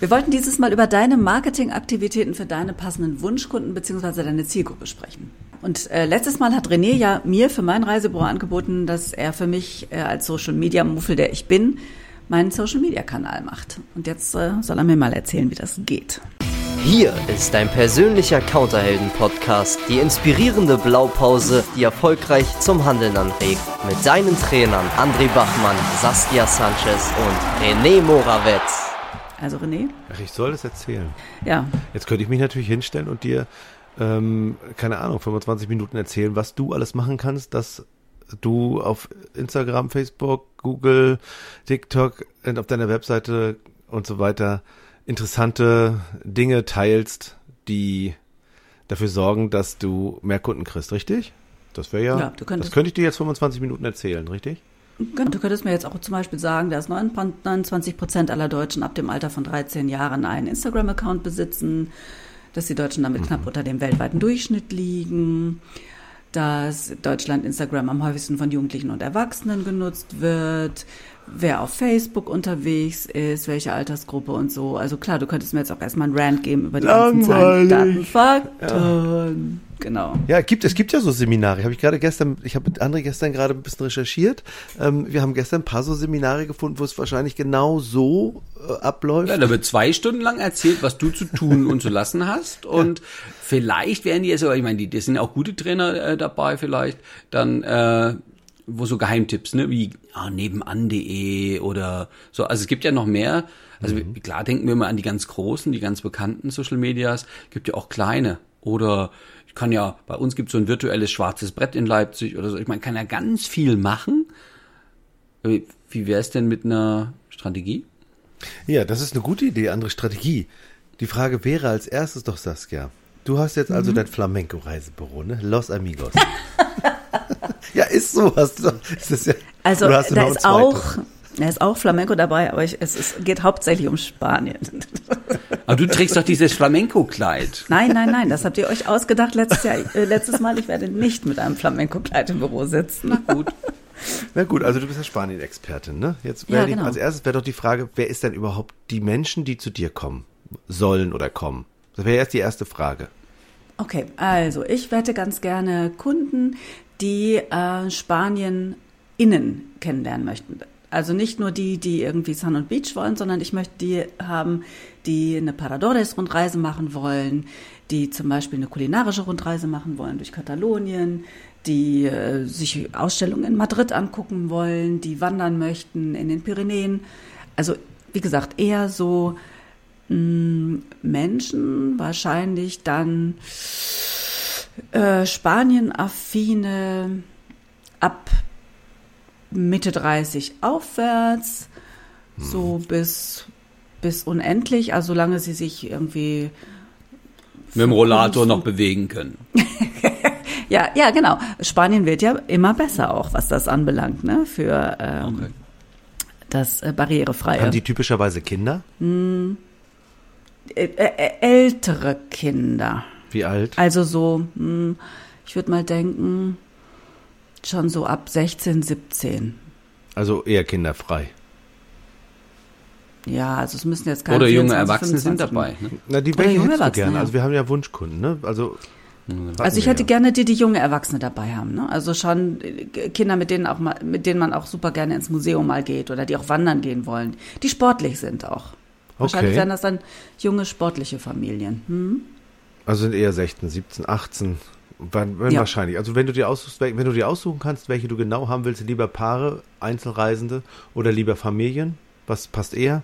Wir wollten dieses Mal über deine Marketingaktivitäten für deine passenden Wunschkunden bzw. deine Zielgruppe sprechen. Und äh, letztes Mal hat René ja mir für mein Reisebüro angeboten, dass er für mich äh, als Social Media Muffel, der ich bin, meinen Social Media Kanal macht. Und jetzt äh, soll er mir mal erzählen, wie das geht. Hier ist dein persönlicher Counterhelden-Podcast, die inspirierende Blaupause, die erfolgreich zum Handeln anregt. Mit deinen Trainern André Bachmann, Saskia Sanchez und René Morawetz. Also René? Ach, ich soll das erzählen. Ja. Jetzt könnte ich mich natürlich hinstellen und dir, ähm, keine Ahnung, 25 Minuten erzählen, was du alles machen kannst, dass du auf Instagram, Facebook, Google, TikTok und auf deiner Webseite und so weiter interessante Dinge teilst, die dafür sorgen, dass du mehr Kunden kriegst, richtig? Das wäre ja, Ja, du könntest- das könnte ich dir jetzt 25 Minuten erzählen, richtig? Du könntest mir jetzt auch zum Beispiel sagen, dass 29 Prozent aller Deutschen ab dem Alter von 13 Jahren einen Instagram-Account besitzen, dass die Deutschen damit knapp unter dem weltweiten Durchschnitt liegen, dass Deutschland Instagram am häufigsten von Jugendlichen und Erwachsenen genutzt wird, wer auf Facebook unterwegs ist, welche Altersgruppe und so. Also klar, du könntest mir jetzt auch erstmal einen Rant geben über die ganzen Zahlen, Daten, Langweilig. Fakten. Genau. Ja, gibt es gibt ja so Seminare. Habe ich gerade gestern, ich habe mit André gestern gerade ein bisschen recherchiert. Ähm, wir haben gestern ein paar so Seminare gefunden, wo es wahrscheinlich genau so äh, abläuft. Ja, da wird zwei Stunden lang erzählt, was du zu tun und zu lassen hast. Und vielleicht werden die jetzt, aber ich meine, die, das sind auch gute Trainer äh, dabei vielleicht, dann äh, wo so Geheimtipps, ne, wie ah, nebenan.de oder so. Also es gibt ja noch mehr. Also wir- klar denken wir immer an die ganz großen, die ganz bekannten Social Medias. Gibt ja auch kleine. Oder ich kann ja, bei uns gibt es so ein virtuelles schwarzes Brett in Leipzig oder so. Ich meine, kann ja ganz viel machen. Wie, wäre es denn mit einer Strategie? Ja, das ist eine gute Idee, andere Strategie. Die Frage wäre als erstes doch, Saskia, du hast jetzt Mhm. also dein Flamenco-Reisebüro, ne? Los Amigos. ja, ist so. Hast du, ist das ja, Also oder hast du da ist auch, da ist auch Flamenco dabei, aber ich, es ist, geht hauptsächlich um Spanien. Aber du trägst doch dieses Flamenco-Kleid. Nein, nein, nein, das habt ihr euch ausgedacht letztes Jahr, äh, letztes Mal. Ich werde nicht mit einem Flamenco-Kleid im Büro sitzen. Gut. Na gut, also du bist ja Spanien-Expertin, ne? Jetzt Ja, wäre die- genau. als erstes wäre doch die Frage, wer ist denn überhaupt die Menschen, die zu dir kommen sollen oder kommen? Das wäre erst die erste Frage. Okay, also ich wette ganz gerne Kunden, die äh, Spanien innen kennenlernen möchten. Also nicht nur die, die irgendwie Sun und Beach wollen, sondern ich möchte die haben, die eine Paradores-Rundreise machen wollen, die zum Beispiel eine kulinarische Rundreise machen wollen durch Katalonien, die äh, sich Ausstellungen in Madrid angucken wollen, die wandern möchten in den Pyrenäen. Also wie gesagt, eher so mh, Menschen, wahrscheinlich dann äh, Spanien-affine ab Mitte 30 aufwärts, so bis, bis unendlich, also solange sie sich irgendwie Mit dem Rollator noch bewegen können. Ja, ja, genau. Spanien wird ja immer besser auch, was das anbelangt, ne? Für ähm, Okay. das äh, barrierefreie. Haben die typischerweise Kinder? äh, äh, ältere Kinder. Wie alt? Also so, hm, ich würde mal denken, schon so ab 16, 17. Also eher kinderfrei. Ja, also es müssen jetzt keine Oder junge 24, Erwachsene sind 25 dabei. Ne? Na, die Oder junge Erwachsene, gerne? ja. Also wir haben ja Wunschkunden, ne? Also Also ich hätte gerne die, die junge Erwachsene dabei haben. Ne? Also schon äh, Kinder, mit denen auch mal, mit denen man auch super gerne ins Museum mal geht oder die auch wandern gehen wollen, die sportlich sind auch. Wahrscheinlich Okay. wären das dann junge sportliche Familien. Hm? Also sind eher 16, 17, 18. Wann, wann Ja. wahrscheinlich. Also wenn du dir aussuchst, wenn du dir aussuchen kannst, welche du genau haben willst, lieber Paare, Einzelreisende oder lieber Familien, was passt eher?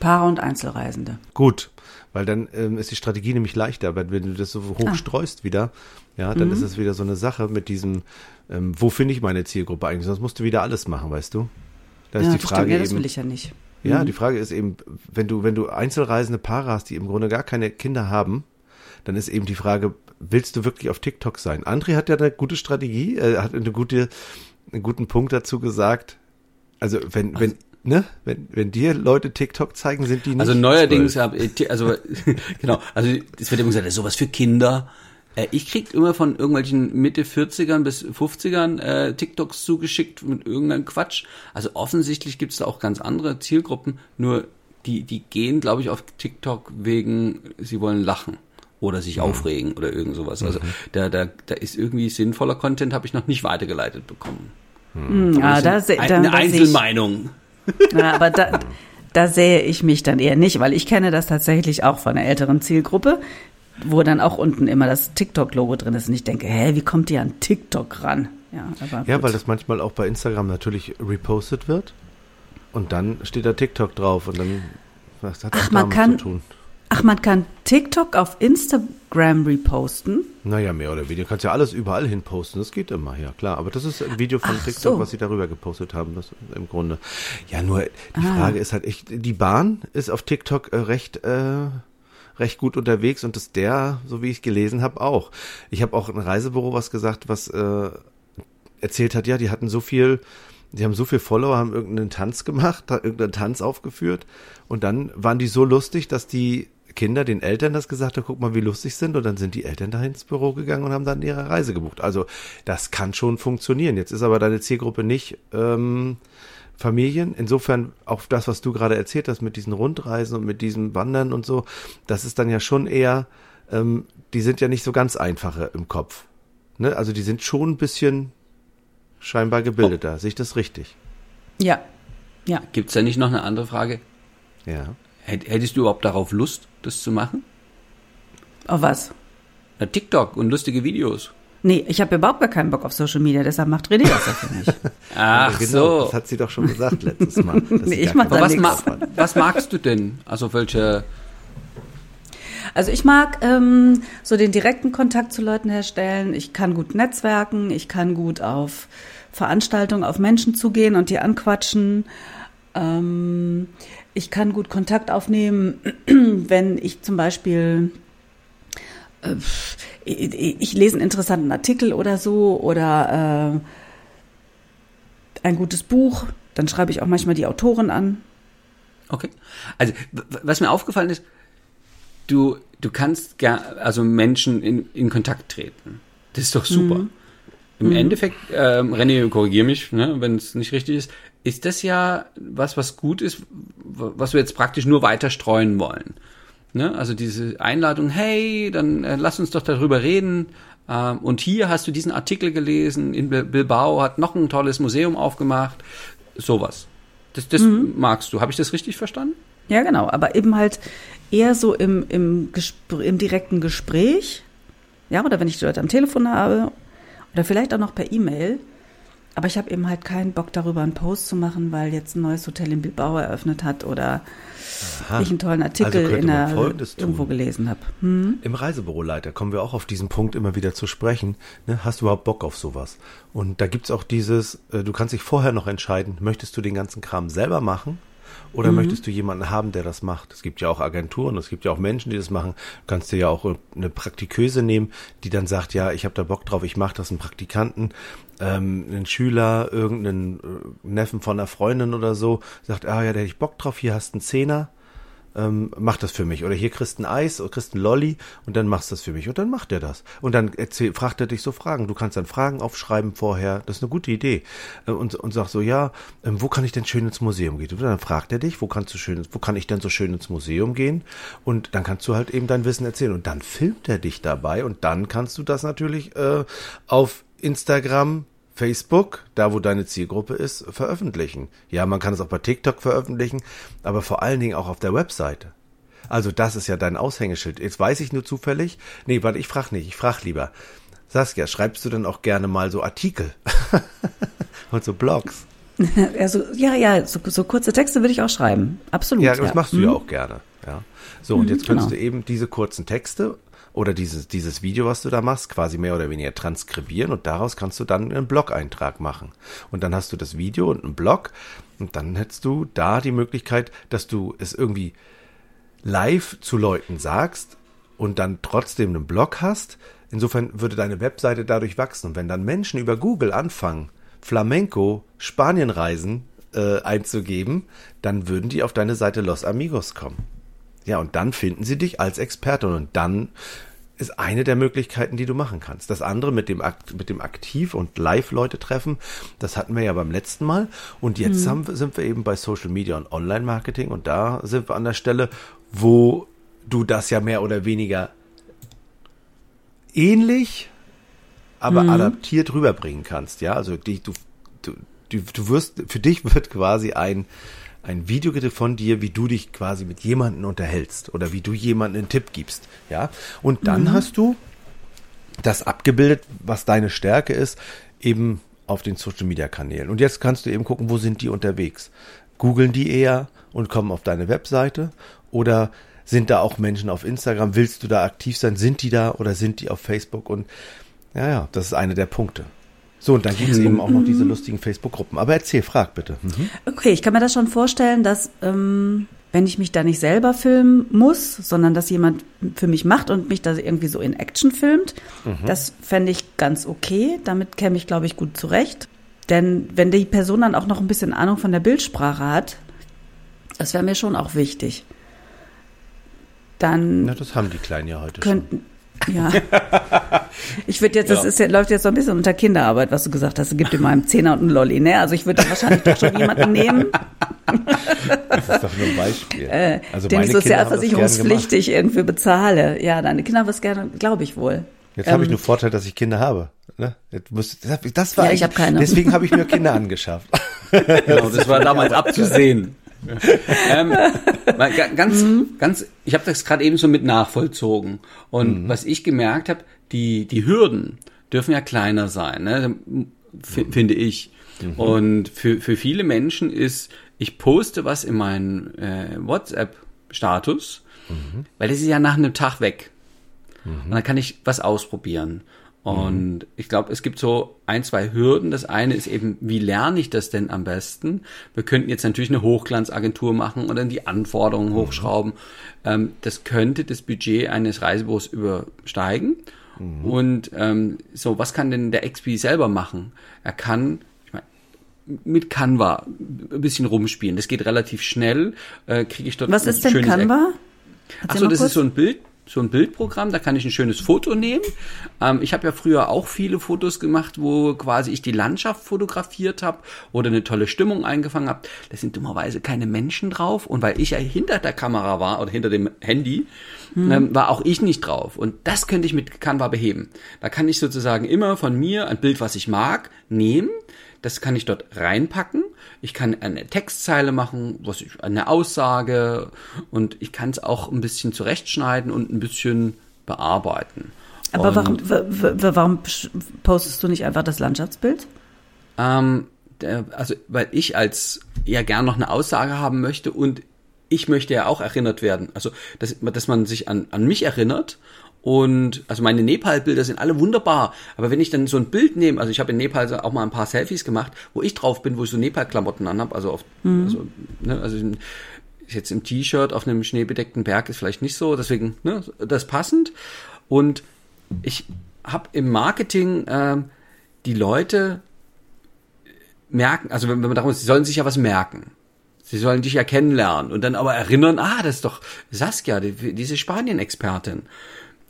Paare und Einzelreisende. Gut, weil dann ähm, ist die Strategie nämlich leichter, aber wenn du das so hoch Ah. streust wieder, ja, dann Mhm. ist es wieder so eine Sache mit diesem, ähm, wo finde ich meine Zielgruppe eigentlich? Sonst musst du wieder alles machen, weißt du? Da ist ja, die das Frage stimmt. Ja, das eben. will ich ja nicht. Ja, Mhm. die Frage ist eben, wenn du, wenn du einzelreisende Paare hast, die im Grunde gar keine Kinder haben, dann ist eben die Frage, willst du wirklich auf TikTok sein? André hat ja eine gute Strategie, äh, hat eine gute, einen guten Punkt dazu gesagt. Also wenn, wenn, ne, wenn, wenn dir Leute TikTok zeigen, sind die nicht Also neuerdings, hab, also genau, also es wird immer gesagt, das ist sowas für Kinder. Äh, ich krieg immer von irgendwelchen Mitte 40ern bis 50ern äh, TikToks zugeschickt mit irgendeinem Quatsch. Also offensichtlich gibt's da auch ganz andere Zielgruppen, nur die, die gehen, glaube ich, auf TikTok wegen, sie wollen lachen oder sich Mhm. aufregen oder irgend sowas. Also da, da, da ist irgendwie sinnvoller Content, habe ich noch nicht weitergeleitet bekommen. Ah, da, Ein, da, eine da sehe ich, Einzelmeinung. ja, aber da, da sehe ich mich dann eher nicht, weil ich kenne das tatsächlich auch von einer älteren Zielgruppe, wo dann auch unten immer das TikTok-Logo drin ist und ich denke, hä, wie kommt die an TikTok ran? Ja, Ja, weil das manchmal auch bei Instagram natürlich repostet wird. Und dann steht da TikTok drauf und dann was hat das damit kann- zu tun? Ach, man kann TikTok auf Instagram reposten. Naja, mehr oder weniger. Du kannst ja alles überall hin posten. Das geht immer, ja klar. Aber das ist ein Video von Ach TikTok, so. was sie darüber gepostet haben. Das im Grunde. Ja, nur die Ah. Frage ist halt echt, die Bahn ist auf TikTok äh, recht, äh, recht gut unterwegs und das der, so wie ich gelesen habe, auch. Ich habe auch ein Reisebüro was gesagt, was äh, erzählt hat, ja, die hatten so viel, die haben so viel Follower, haben irgendeinen Tanz gemacht, irgendeinen Tanz aufgeführt und dann waren die so lustig, dass die Kinder den Eltern das gesagt haben, guck mal, wie lustig sind und dann sind die Eltern da ins Büro gegangen und haben dann ihre Reise gebucht. Also das kann schon funktionieren. Jetzt ist aber deine Zielgruppe nicht ähm, Familien. Insofern auch das, was du gerade erzählt hast mit diesen Rundreisen und mit diesem Wandern und so, das ist dann ja schon eher, ähm, die sind ja nicht so ganz einfache im Kopf. Ne? Also die sind schon ein bisschen scheinbar gebildeter. Sehe ich das richtig? Ja, ja. Gibt's da nicht noch eine andere Frage? Ja. Hätt- Hättest du überhaupt darauf Lust, das zu machen? Auf was? Na, TikTok und lustige Videos. Nee, ich habe überhaupt gar keinen Bock auf Social Media, deshalb macht René das ja für mich. Ach genau, so. Das hat sie doch schon gesagt letztes Mal. Nee, ich mach da was, ma was magst du denn? Also welche Also ich mag ähm, so den direkten Kontakt zu Leuten herstellen. Ich kann gut netzwerken. Ich kann gut auf Veranstaltungen, auf Menschen zugehen und die anquatschen. Ähm, ich kann gut Kontakt aufnehmen, wenn ich zum Beispiel ich, ich lese einen interessanten Artikel oder so oder äh, ein gutes Buch. Dann schreibe ich auch manchmal die Autorin an. Okay. Also, was mir aufgefallen ist, du, du kannst ger also Menschen in, in Kontakt treten. Das ist doch super. Im Endeffekt, ähm, René, korrigier mich, ne, wenn es nicht richtig ist, ist das ja was, was gut ist, was wir jetzt praktisch nur weiter streuen wollen. Ne? Also diese Einladung, hey, dann äh, lass uns doch darüber reden. Ähm, und hier hast du diesen Artikel gelesen, in Bil- Bilbao hat noch ein tolles Museum aufgemacht. Sowas. Das, das magst du. Habe ich das richtig verstanden? Ja, genau, aber eben halt eher so im, im, Gespr im direkten Gespräch. Ja, oder wenn ich die Leute am Telefon habe. Oder vielleicht auch noch per E-Mail. Aber ich habe eben halt keinen Bock darüber, einen Post zu machen, weil jetzt ein neues Hotel in Bilbao eröffnet hat oder ich einen tollen Artikel Also in der, irgendwo gelesen habe. Hm? Im Reisebüroleiter kommen wir auch auf diesen Punkt immer wieder zu sprechen. Ne? Hast du überhaupt Bock auf sowas? Und da gibt's auch dieses, äh, du kannst dich vorher noch entscheiden, möchtest du den ganzen Kram selber machen? Oder Mhm. möchtest du jemanden haben, der das macht? Es gibt ja auch Agenturen, es gibt ja auch Menschen, die das machen. Du kannst dir ja auch eine Praktiköse nehmen, die dann sagt, ja, ich habe da Bock drauf, ich mache das, einen Praktikanten, ähm, einen Schüler, irgendeinen äh, Neffen von einer Freundin oder so, sagt, ah ja, da hätte ich Bock drauf, hier hast du einen Zehner, ähm, mach das für mich. Oder hier kriegst ein Eis oder kriegst ein Lolli und dann machst du das für mich. Und dann macht er das. Und dann erzähl, fragt er dich so Fragen. Du kannst dann Fragen aufschreiben vorher. Das ist eine gute Idee. Äh, Und, und sag so, ja, ähm, wo kann ich denn schön ins Museum gehen? Und dann fragt er dich, wo kannst du schön, wo kann ich denn so schön ins Museum gehen? Und dann kannst du halt eben dein Wissen erzählen. Und dann filmt er dich dabei und dann kannst du das natürlich äh, auf Instagram Facebook, da wo deine Zielgruppe ist, veröffentlichen. Ja, man kann es auch bei TikTok veröffentlichen, aber vor allen Dingen auch auf der Webseite. Also das ist ja dein Aushängeschild. Jetzt weiß ich nur zufällig. Nee, warte, ich frag nicht, ich frag lieber. Saskia, schreibst du dann auch gerne mal so Artikel? Und so Blogs? Also, ja, ja, so, so kurze Texte würde ich auch schreiben. Absolut. Ja, das machst du ja Hm? auch gerne. Ja. So, und jetzt könntest genau. du eben diese kurzen Texte oder dieses, dieses Video, was du da machst, quasi mehr oder weniger transkribieren und daraus kannst du dann einen Blog-Eintrag machen. Und dann hast du das Video und einen Blog und dann hättest du da die Möglichkeit, dass du es irgendwie live zu Leuten sagst und dann trotzdem einen Blog hast. Insofern würde deine Webseite dadurch wachsen. Und wenn dann Menschen über Google anfangen, Flamenco, Spanienreisen äh, einzugeben, dann würden die auf deine Seite Los Amigos kommen. Ja, und dann finden sie dich als Experte und dann ist eine der Möglichkeiten, die du machen kannst. Das andere mit dem, mit dem Aktiv- und Live-Leute treffen, das hatten wir ja beim letzten Mal. Und jetzt mhm. haben, sind wir eben bei Social Media und Online-Marketing und da sind wir an der Stelle, wo du das ja mehr oder weniger ähnlich, aber mhm. adaptiert rüberbringen kannst. Ja, also die, du, du, du wirst, für dich wird quasi ein, ein Video von dir, wie du dich quasi mit jemandem unterhältst oder wie du jemandem einen Tipp gibst. Ja, und dann mhm. hast du das abgebildet, was deine Stärke ist, eben auf den Social Media Kanälen. Und jetzt kannst du eben gucken, wo sind die unterwegs? Googeln die eher und kommen auf deine Webseite oder sind da auch Menschen auf Instagram? Willst du da aktiv sein? Sind die da oder sind die auf Facebook? Und ja, ja, das ist einer der Punkte. So, und dann gibt es eben auch noch diese lustigen Facebook-Gruppen. Aber erzähl, frag bitte. Mhm. Okay, ich kann mir das schon vorstellen, dass ähm, wenn ich mich da nicht selber filmen muss, sondern dass jemand für mich macht und mich da irgendwie so in Action filmt, mhm. das fände ich ganz okay. Damit käme ich, glaube ich, gut zurecht. Denn wenn die Person dann auch noch ein bisschen Ahnung von der Bildsprache hat, das wäre mir schon auch wichtig. Dann. Na, das haben die Kleinen ja heute könnten, schon. Ja. Ich würde jetzt, das ist, läuft jetzt so ein bisschen unter Kinderarbeit, was du gesagt hast. Es gibt in meinem Zehner und einen Lolli, ne? Also ich würde wahrscheinlich doch schon jemanden nehmen. Das ist doch nur ein Beispiel. Äh, also den ich sozialversicherungspflichtig irgendwie bezahle. Ja, deine Kinder haben es gerne, glaube ich wohl. Jetzt ähm, habe ich nur Vorteil, dass ich Kinder habe. Ne? Musst, das war ja, ich habe keine. Deswegen habe ich mir Kinder angeschafft. Genau, das war damals abzusehen. Ähm, ganz, mhm. ganz, ich habe das gerade eben so mit nachvollzogen. Und mhm. was ich gemerkt habe, die, die Hürden dürfen ja kleiner sein, ne? finde ich. Mhm. Und für, für viele Menschen ist, ich poste was in meinen äh, WhatsApp-Status, mhm. weil das ist ja nach einem Tag weg. Mhm. Und dann kann ich was ausprobieren. Und mhm. ich glaube, es gibt so ein, zwei Hürden. Das eine ist eben, wie lerne ich das denn am besten? Wir könnten jetzt natürlich eine Hochglanzagentur machen und dann die Anforderungen mhm. hochschrauben. Ähm, das könnte das Budget eines Reisebüros übersteigen. Mhm. Und ähm, so, was kann denn der XP selber machen? Er kann ich mein, mit Canva ein bisschen rumspielen. Das geht relativ schnell. Äh, Kriege ich dort Was ist denn Canva? Achso, das kurz? ist so ein Bild so ein Bildprogramm, da kann ich ein schönes Foto nehmen. Ähm, ich habe ja früher auch viele Fotos gemacht, wo quasi ich die Landschaft fotografiert habe oder eine tolle Stimmung eingefangen habe. Da sind dummerweise keine Menschen drauf und weil ich ja hinter der Kamera war oder hinter dem Handy, hm. ähm, war auch ich nicht drauf. Und das könnte ich mit Canva beheben. Da kann ich sozusagen immer von mir ein Bild, was ich mag, nehmen. Das kann ich dort reinpacken ich kann eine Textzeile machen, was ich, eine Aussage und ich kann es auch ein bisschen zurechtschneiden und ein bisschen bearbeiten. Aber warum, warum postest du nicht einfach das Landschaftsbild? Ähm, also, weil ich als ja gern noch eine Aussage haben möchte und ich möchte ja auch erinnert werden. Also, dass, dass man sich an, an mich erinnert und also meine Nepal-Bilder sind alle wunderbar. Aber wenn ich dann so ein Bild nehme, also ich habe in Nepal auch mal ein paar Selfies gemacht, wo ich drauf bin, wo ich so Nepal-Klamotten anhab, also auf, mhm. also, ne, also jetzt im T-Shirt auf einem schneebedeckten Berg ist vielleicht nicht so, deswegen ne, das passend. Und ich habe im Marketing äh, die Leute merken, also wenn, wenn man darum ist, sie sollen sich ja was merken. Sie sollen dich ja kennenlernen und dann aber erinnern, ah, das ist doch Saskia, die, diese Spanien-Expertin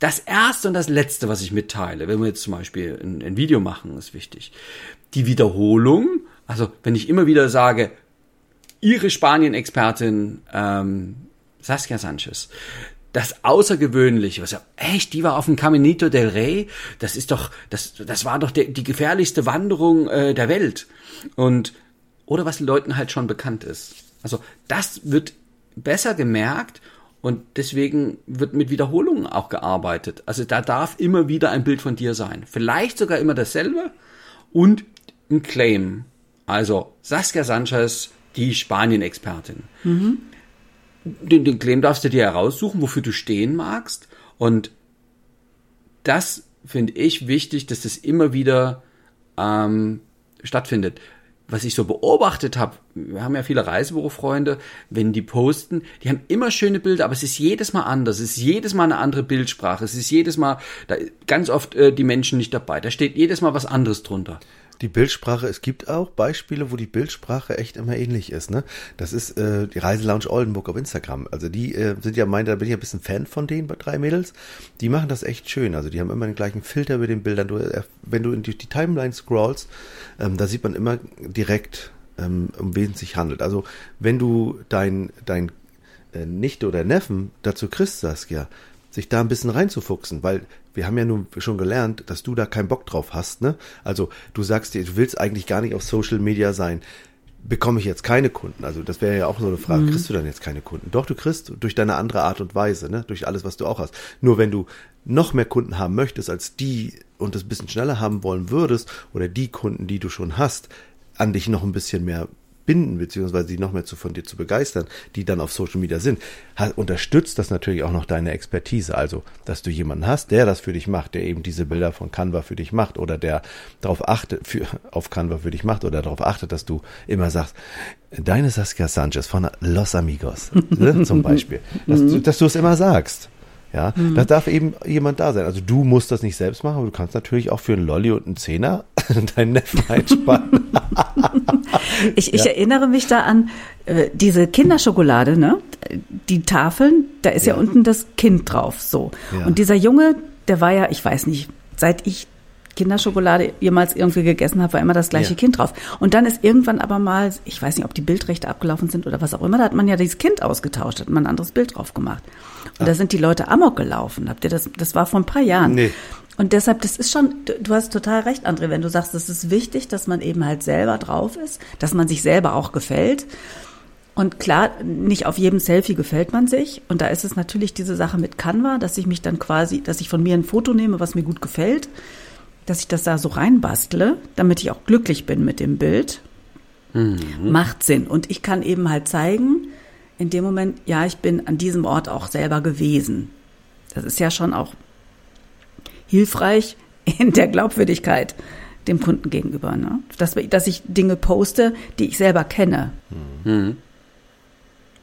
das erste und das letzte, was ich mitteile, wenn wir jetzt zum Beispiel ein, ein Video machen, ist wichtig. Die Wiederholung, also wenn ich immer wieder sage, Ihre Spanien-Expertin ähm, Saskia Sanchez, das Außergewöhnliche, was ja, echt, die war auf dem Caminito del Rey, das ist doch, das, das war doch der, die gefährlichste Wanderung äh, der Welt. Und, oder was Leuten halt schon bekannt ist. Also, das wird besser gemerkt und deswegen wird mit Wiederholungen auch gearbeitet. Also da darf immer wieder ein Bild von dir sein. Vielleicht sogar immer dasselbe und ein Claim. Also Saskia Sanchez, die Spanien-Expertin. Mhm. Den, den Claim darfst du dir heraussuchen, wofür du stehen magst. Und das finde ich wichtig, dass das immer wieder ähm, stattfindet was ich so beobachtet habe, wir haben ja viele Reisebürofreunde, wenn die posten, die haben immer schöne Bilder, aber es ist jedes Mal anders, es ist jedes Mal eine andere Bildsprache, es ist jedes Mal, da ganz oft äh, die Menschen nicht dabei, da steht jedes Mal was anderes drunter. Die Bildsprache, es gibt auch Beispiele, wo die Bildsprache echt immer ähnlich ist. Ne? Das ist äh, die Reiselounge Oldenburg auf Instagram. Also die äh, sind ja mein, da bin ich ein bisschen Fan von denen, bei drei Mädels. Die machen das echt schön. Also die haben immer den gleichen Filter mit den Bildern. Du, äh, wenn du in die, die Timeline scrollst, ähm, da sieht man immer direkt, ähm, um wen es sich handelt. Also wenn du dein, dein äh, Nichte oder Neffen dazu kriegst, Saskia, sich da ein bisschen reinzufuchsen, weil wir haben ja nun schon gelernt, dass du da keinen Bock drauf hast, ne? Also du sagst dir, du willst eigentlich gar nicht auf Social Media sein. Bekomme ich jetzt keine Kunden? Also das wäre ja auch so eine Frage. Mhm. Kriegst du dann jetzt keine Kunden? Doch, du kriegst durch deine andere Art und Weise, ne? Durch alles, was du auch hast. Nur wenn du noch mehr Kunden haben möchtest als die und das ein bisschen schneller haben wollen würdest oder die Kunden, die du schon hast, an dich noch ein bisschen mehr binden, beziehungsweise die noch mehr zu, von dir zu begeistern, die dann auf Social Media sind, hat, unterstützt das natürlich auch noch deine Expertise. Also, dass du jemanden hast, der das für dich macht, der eben diese Bilder von Canva für dich macht oder der darauf achtet, für, auf Canva für dich macht oder darauf achtet, dass du immer sagst, deine Saskia Sanchez von Los Amigos, ne, zum Beispiel, dass, du, dass du es immer sagst. Ja, mhm. da darf eben jemand da sein. Also du musst das nicht selbst machen, aber du kannst natürlich auch für einen Lolli und einen Zehner deinen Neffen einspannen. ich, ich ja. erinnere mich da an äh, diese Kinderschokolade, ne? Die Tafeln, da ist ja, ja unten das Kind drauf, so. Ja. Und dieser Junge, der war ja, ich weiß nicht, seit ich Kinderschokolade jemals irgendwie gegessen habe, war immer das gleiche ja. Kind drauf. Und dann ist irgendwann aber mal, ich weiß nicht, ob die Bildrechte abgelaufen sind oder was auch immer, da hat man ja dieses Kind ausgetauscht, hat man ein anderes Bild drauf gemacht. Und ah. da sind die Leute amok gelaufen. Habt ihr das, das war vor ein paar Jahren. Nee. Und deshalb, das ist schon, du hast total recht, André, wenn du sagst, es ist wichtig, dass man eben halt selber drauf ist, dass man sich selber auch gefällt. Und klar, nicht auf jedem Selfie gefällt man sich. Und da ist es natürlich diese Sache mit Canva, dass ich mich dann quasi, dass ich von mir ein Foto nehme, was mir gut gefällt dass ich das da so reinbastle, damit ich auch glücklich bin mit dem Bild, mhm. macht Sinn. Und ich kann eben halt zeigen, in dem Moment, ja, ich bin an diesem Ort auch selber gewesen. Das ist ja schon auch hilfreich in der Glaubwürdigkeit dem Kunden gegenüber. Ne? Dass, dass ich Dinge poste, die ich selber kenne. Mhm.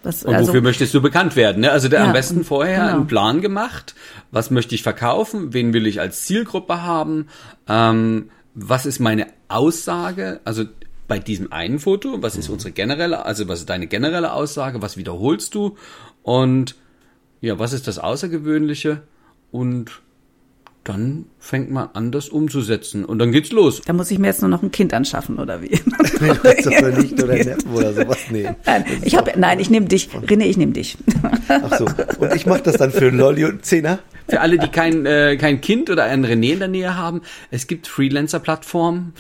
Was, und also, wofür möchtest du bekannt werden? Ne? Also der, ja, am besten vorher genau. einen Plan gemacht. Was möchte ich verkaufen? Wen will ich als Zielgruppe haben? Ähm, was ist meine Aussage? Also bei diesem einen Foto, was ist mhm. unsere generelle, also was ist deine generelle Aussage? Was wiederholst du? Und ja, was ist das Außergewöhnliche? Und dann fängt man an, das umzusetzen. Und dann geht's los. Da muss ich mir jetzt nur noch ein Kind anschaffen, oder wie? nee, für nicht oder oder sowas nehmen. Nein, ich, hab, nein, ich nehme dich. René, ich nehme dich. Ach so. Und ich mache das dann für einen Lolli und einen Zehner? Für alle, die kein, äh, kein Kind oder einen René in der Nähe haben, es gibt Freelancer-Plattformen,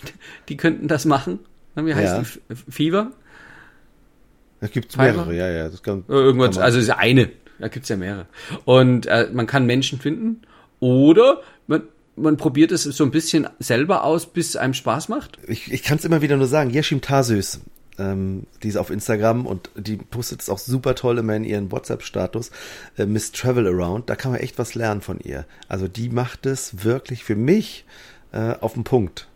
die könnten das machen. Wie heißt ja. die? Fever? Da gibt's mehrere, ja, ja. Das kann, Irgendwas, kann also es ist eine. Da gibt's ja mehrere. Und äh, man kann Menschen finden oder man, man probiert es so ein bisschen selber aus, bis es einem Spaß macht? Ich, ich kann es immer wieder nur sagen. Yeshim Tasös, ähm, die ist auf Instagram und die postet es auch super toll immer in ihren WhatsApp-Status. Äh, Miss Travel Around, da kann man echt was lernen von ihr. Also die macht es wirklich für mich äh, auf den Punkt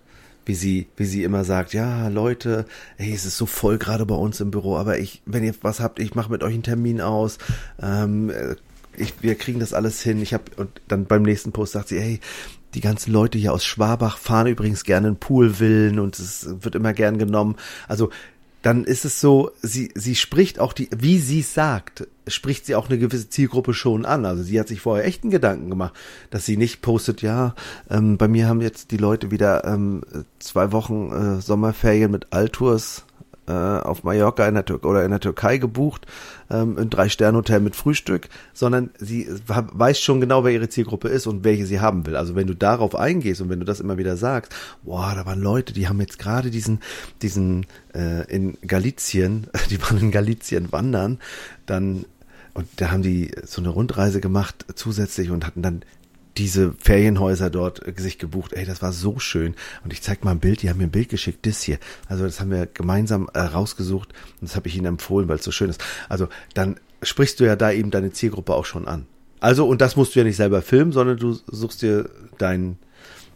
wie sie, wie sie immer sagt, ja, Leute, ey, es ist so voll gerade bei uns im Büro, aber ich, wenn ihr was habt, ich mache mit euch einen Termin aus, ähm, äh, ich, wir kriegen das alles hin. Ich habe und dann beim nächsten Post sagt sie, hey, die ganzen Leute hier aus Schwabach fahren übrigens gerne in Poolvillen und es wird immer gern genommen. Also dann ist es so, sie, sie spricht auch die, wie sie sagt, spricht sie auch eine gewisse Zielgruppe schon an. Also sie hat sich vorher echten Gedanken gemacht, dass sie nicht postet, ja, ähm, bei mir haben jetzt die Leute wieder ähm, zwei Wochen äh, Sommerferien mit Altours äh, auf Mallorca in der oder in der Türkei gebucht, ähm, ein Drei-Sterne-Hotel mit Frühstück, sondern sie weiß schon genau, wer ihre Zielgruppe ist und welche sie haben will. Also wenn du darauf eingehst und wenn du das immer wieder sagst, boah, da waren Leute, die haben jetzt gerade diesen, diesen äh, in Galizien, die waren in Galizien wandern, dann und da haben die so eine Rundreise gemacht zusätzlich und hatten dann diese Ferienhäuser dort äh, sich gebucht. Ey, das war so schön. Und ich zeig mal ein Bild, die haben mir ein Bild geschickt, das hier. Also das haben wir gemeinsam äh, rausgesucht und das habe ich ihnen empfohlen, weil es so schön ist. Also dann sprichst du ja da eben deine Zielgruppe auch schon an. Also, und das musst du ja nicht selber filmen, sondern du suchst dir deinen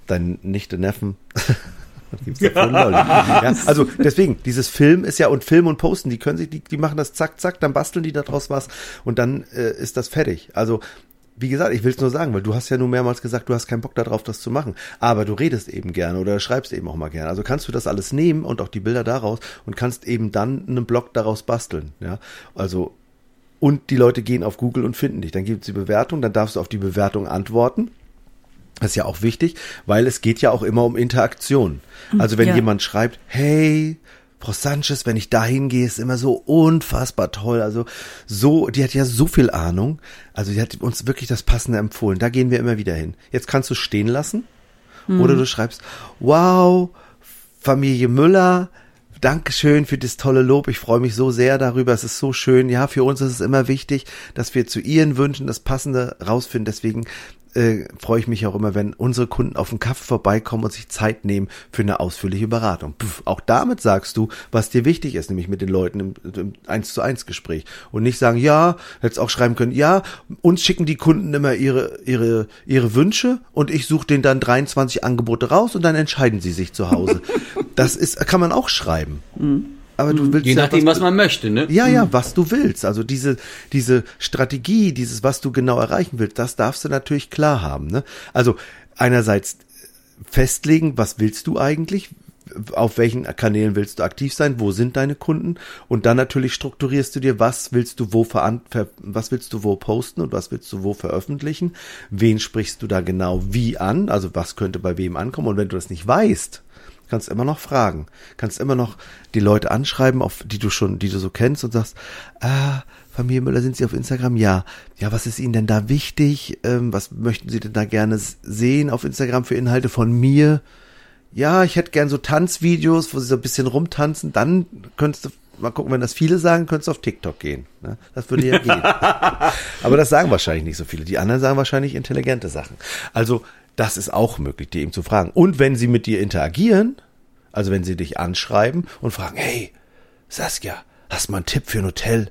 dein Nichte Neffen. ja, ja, also deswegen, dieses Film ist ja und Film und Posten, die können sich, die, die machen das zack, zack, dann basteln die daraus was und dann äh, ist das fertig. Also wie gesagt, ich will es nur sagen, weil du hast ja nur mehrmals gesagt, du hast keinen Bock darauf, das zu machen. Aber du redest eben gerne oder schreibst eben auch mal gerne. Also kannst du das alles nehmen und auch die Bilder daraus und kannst eben dann einen Blog daraus basteln. Ja, also und die Leute gehen auf Google und finden dich. Dann gibt es die Bewertung, dann darfst du auf die Bewertung antworten. Das ist ja auch wichtig, weil es geht ja auch immer um Interaktion. Also wenn Ja. jemand schreibt, hey, Frau Sanchez, wenn ich da hingehe, ist immer so unfassbar toll. Also so, die hat ja so viel Ahnung. Also die hat uns wirklich das Passende empfohlen. Da gehen wir immer wieder hin. Jetzt kannst du stehen lassen. Oder du schreibst, wow, Familie Müller, Dankeschön für das tolle Lob. Ich freue mich so sehr darüber. Es ist so schön. Ja, für uns ist es immer wichtig, dass wir zu Ihren Wünschen das Passende rausfinden. Deswegen äh, freue ich mich auch immer, wenn unsere Kunden auf den Kaffee vorbeikommen und sich Zeit nehmen für eine ausführliche Beratung. Puff, auch damit sagst du, was dir wichtig ist, nämlich mit den Leuten im, im 1 zu 1 Gespräch. Und nicht sagen, ja, hättest auch schreiben können, ja, uns schicken die Kunden immer ihre, ihre, ihre Wünsche und ich suche denen dann 23 Angebote raus und dann entscheiden sie sich zu Hause. Das ist, kann man auch schreiben. Aber du willst Je ja nachdem, was man möchte, ne? ja, ja, was du willst. Also diese, diese Strategie, dieses, was du genau erreichen willst, das darfst du natürlich klar haben. Ne? Also einerseits festlegen, was willst du eigentlich? Auf welchen Kanälen willst du aktiv sein? Wo sind deine Kunden? Und dann natürlich strukturierst du dir, was willst du wo veran ver was willst du wo posten und was willst du wo veröffentlichen? Wen sprichst du da genau wie an? Also was könnte bei wem ankommen? Und wenn du das nicht weißt, kannst immer noch fragen, kannst immer noch die Leute anschreiben, auf die du schon, die du so kennst und sagst, ah, Familie Müller, sind Sie auf Instagram? Ja. Ja, was ist Ihnen denn da wichtig? Ähm, was möchten Sie denn da gerne sehen auf Instagram für Inhalte von mir? Ja, ich hätte gern so Tanzvideos, wo Sie so ein bisschen rumtanzen. Dann könntest du mal gucken, wenn das viele sagen, könntest du auf TikTok gehen. Ne? Das würde ja gehen. Aber das sagen wahrscheinlich nicht so viele. Die anderen sagen wahrscheinlich intelligente Sachen. Also, das ist auch möglich, die eben zu fragen. Und wenn sie mit dir interagieren, also wenn sie dich anschreiben und fragen, hey, Saskia, hast du mal einen Tipp für ein Hotel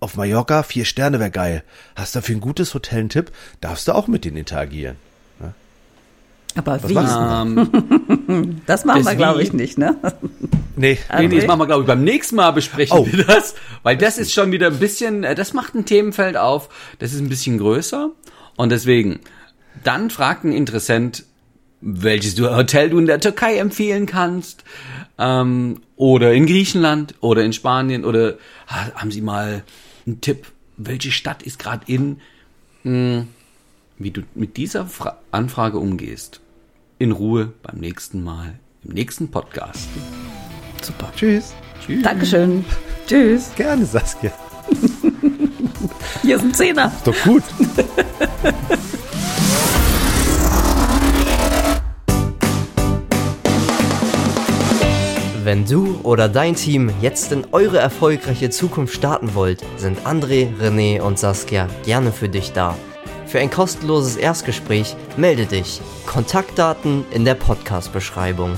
auf Mallorca? Vier Sterne wäre geil. Hast du für ein gutes Hotel einen Tipp? Darfst du auch mit denen interagieren. Aber wie? machst Ähm, Das machen Das wir, glaube ich, nicht, ne? Nee, nee, nee, das machen wir, glaube ich, beim nächsten Mal besprechen Oh. wir das. Weil das ist schon wieder ein bisschen, äh, das macht ein Themenfeld auf, das ist ein bisschen größer. Und deswegen, dann fragt ein Interessent, welches du Hotel du in der Türkei empfehlen kannst. Ähm, oder in Griechenland oder in Spanien oder ha- haben Sie mal einen Tipp, welche Stadt ist gerade in, Hm, wie du mit dieser Fra Anfrage umgehst. In Ruhe beim nächsten Mal, im nächsten Podcast. Super. tschüss. Dankeschön. Tschüss. Gerne, Saskia. Hier ist ein Zehner. Doch gut. Wenn du oder dein Team jetzt in eure erfolgreiche Zukunft starten wollt, sind André, René und Saskia gerne für dich da. Für ein kostenloses Erstgespräch melde dich. Kontaktdaten in der Podcast-Beschreibung.